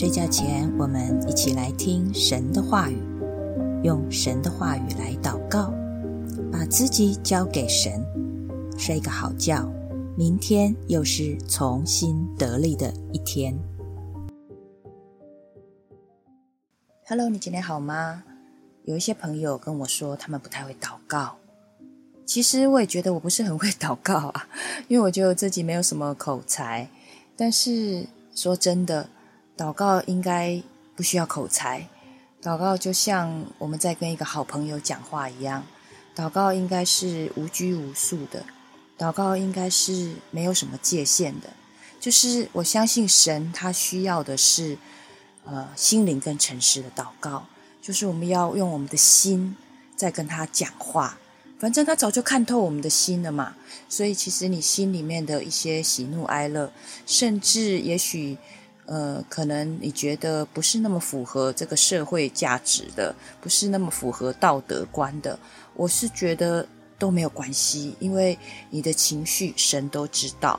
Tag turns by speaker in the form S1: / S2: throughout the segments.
S1: 睡觉前，我们一起来听神的话语，用神的话语来祷告，把自己交给神，睡个好觉。明天又是重新得力的一天。Hello，你今天好吗？有一些朋友跟我说，他们不太会祷告。其实我也觉得我不是很会祷告啊，因为我觉得自己没有什么口才。但是说真的。祷告应该不需要口才，祷告就像我们在跟一个好朋友讲话一样，祷告应该是无拘无束的，祷告应该是没有什么界限的。就是我相信神，他需要的是呃心灵跟诚实的祷告，就是我们要用我们的心在跟他讲话。反正他早就看透我们的心了嘛，所以其实你心里面的一些喜怒哀乐，甚至也许。呃，可能你觉得不是那么符合这个社会价值的，不是那么符合道德观的，我是觉得都没有关系，因为你的情绪神都知道，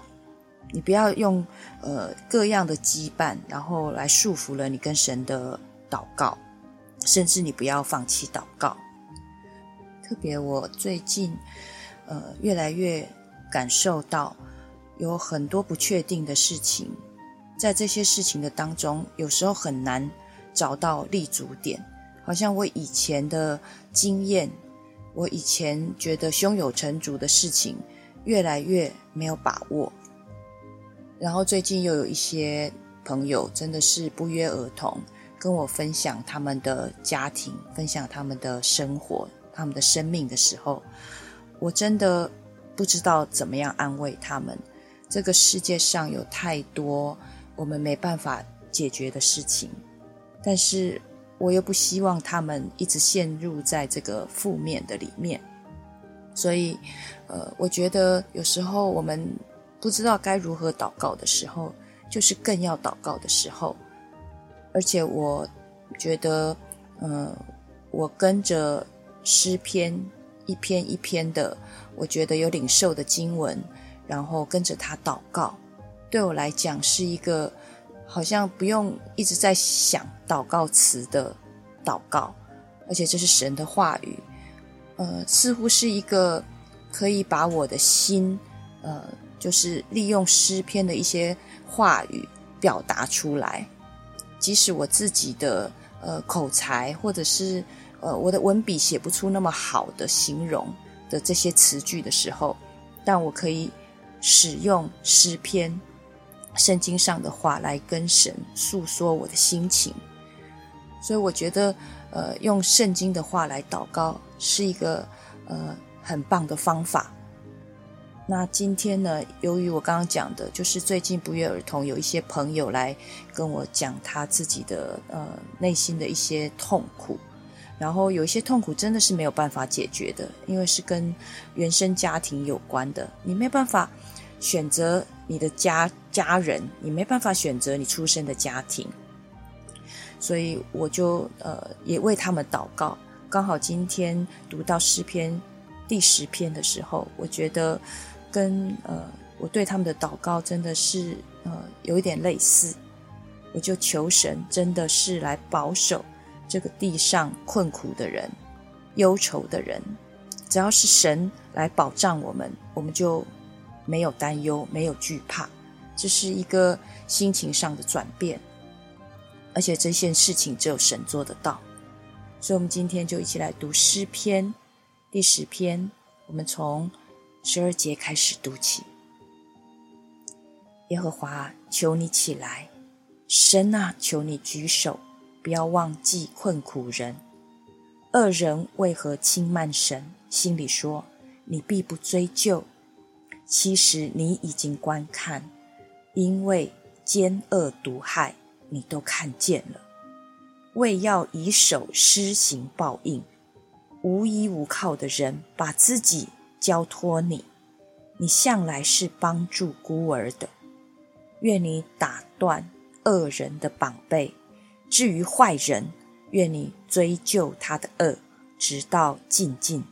S1: 你不要用呃各样的羁绊，然后来束缚了你跟神的祷告，甚至你不要放弃祷告。特别我最近呃越来越感受到有很多不确定的事情。在这些事情的当中，有时候很难找到立足点，好像我以前的经验，我以前觉得胸有成竹的事情，越来越没有把握。然后最近又有一些朋友，真的是不约而同跟我分享他们的家庭，分享他们的生活，他们的生命的时候，我真的不知道怎么样安慰他们。这个世界上有太多。我们没办法解决的事情，但是我又不希望他们一直陷入在这个负面的里面，所以，呃，我觉得有时候我们不知道该如何祷告的时候，就是更要祷告的时候。而且我觉得，嗯，我跟着诗篇一篇一篇的，我觉得有领受的经文，然后跟着他祷告。对我来讲是一个好像不用一直在想祷告词的祷告，而且这是神的话语，呃，似乎是一个可以把我的心，呃，就是利用诗篇的一些话语表达出来，即使我自己的呃口才或者是呃我的文笔写不出那么好的形容的这些词句的时候，但我可以使用诗篇。圣经上的话来跟神诉说我的心情，所以我觉得，呃，用圣经的话来祷告是一个呃很棒的方法。那今天呢，由于我刚刚讲的，就是最近不约而同有一些朋友来跟我讲他自己的呃内心的一些痛苦，然后有一些痛苦真的是没有办法解决的，因为是跟原生家庭有关的，你没有办法。选择你的家家人，你没办法选择你出生的家庭，所以我就呃也为他们祷告。刚好今天读到诗篇第十篇的时候，我觉得跟呃我对他们的祷告真的是呃有一点类似。我就求神真的是来保守这个地上困苦的人、忧愁的人，只要是神来保障我们，我们就。没有担忧，没有惧怕，这是一个心情上的转变，而且这件事情只有神做得到。所以，我们今天就一起来读诗篇第十篇，我们从十二节开始读起。耶和华，求你起来，神啊，求你举手，不要忘记困苦人。恶人为何轻慢神？心里说，你必不追究。其实你已经观看，因为奸恶毒害，你都看见了。为要以手施行报应，无依无靠的人把自己交托你，你向来是帮助孤儿的。愿你打断恶人的膀背，至于坏人，愿你追究他的恶，直到尽尽。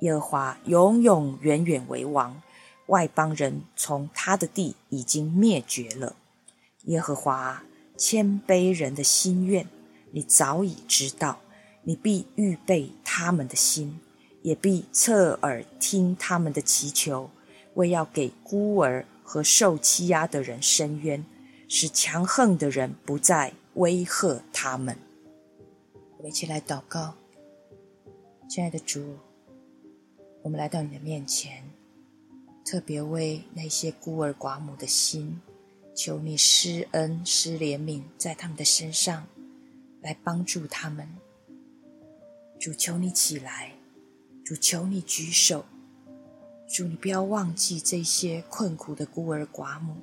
S1: 耶和华永永远远为王。外邦人从他的地已经灭绝了。耶和华，谦卑人的心愿，你早已知道。你必预备他们的心，也必侧耳听他们的祈求，为要给孤儿和受欺压的人伸冤，使强横的人不再威吓他们。我们一起来祷告，亲爱的主，我们来到你的面前，特别为那些孤儿寡母的心，求你施恩施怜悯，在他们的身上来帮助他们。主求你起来，主求你举手，主你不要忘记这些困苦的孤儿寡母。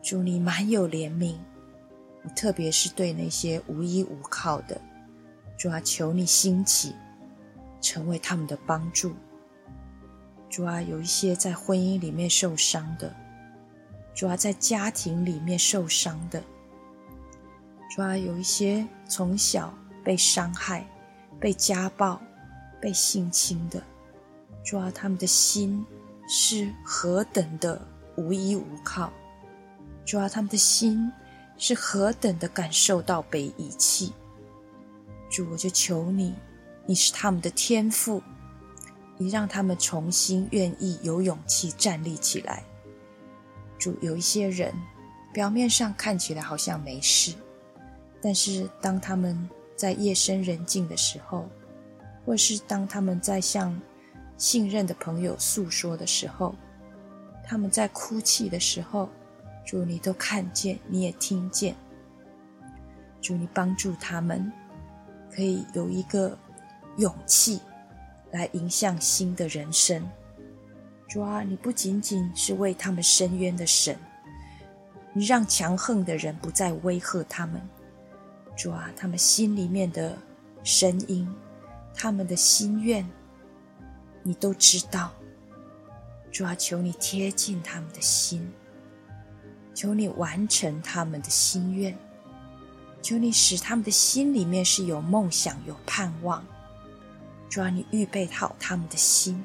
S1: 主你满有怜悯，特别是对那些无依无靠的，主啊，求你兴起，成为他们的帮助。主啊，有一些在婚姻里面受伤的，主啊，在家庭里面受伤的，主啊，有一些从小。被伤害、被家暴、被性侵的，主啊，他们的心是何等的无依无靠；主啊，他们的心是何等的感受到被遗弃。主，我就求你，你是他们的天赋，你让他们重新愿意有勇气站立起来。主，有一些人表面上看起来好像没事，但是当他们在夜深人静的时候，或是当他们在向信任的朋友诉说的时候，他们在哭泣的时候，主你都看见，你也听见。主你帮助他们，可以有一个勇气来迎向新的人生。主啊，你不仅仅是为他们伸冤的神，你让强横的人不再威吓他们。主啊，他们心里面的声音，他们的心愿，你都知道。主啊，求你贴近他们的心，求你完成他们的心愿，求你使他们的心里面是有梦想、有盼望。主啊，你预备好他们的心，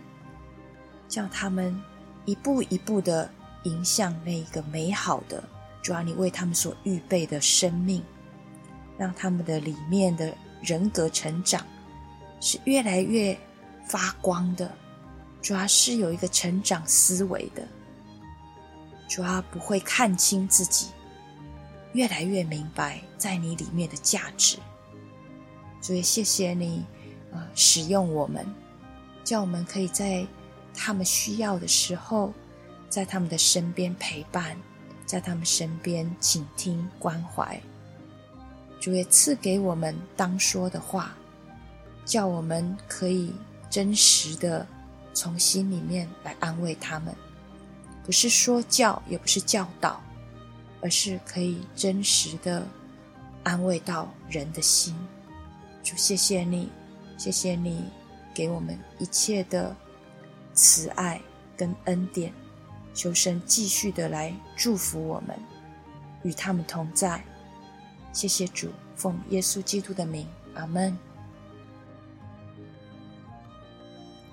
S1: 叫他们一步一步的迎向那一个美好的。主啊，你为他们所预备的生命。让他们的里面的人格成长是越来越发光的，主要是有一个成长思维的，主要不会看清自己，越来越明白在你里面的价值。所以谢谢你使用我们，叫我们可以在他们需要的时候，在他们的身边陪伴，在他们身边倾听关怀。主也赐给我们当说的话，叫我们可以真实的从心里面来安慰他们，不是说教，也不是教导，而是可以真实的安慰到人的心。主，谢谢你，谢谢你给我们一切的慈爱跟恩典，求神继续的来祝福我们，与他们同在。谢谢主，奉耶稣基督的名，阿门。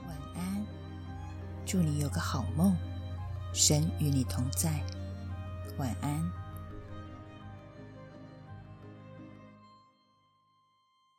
S1: 晚安，祝你有个好梦，神与你同在。晚安。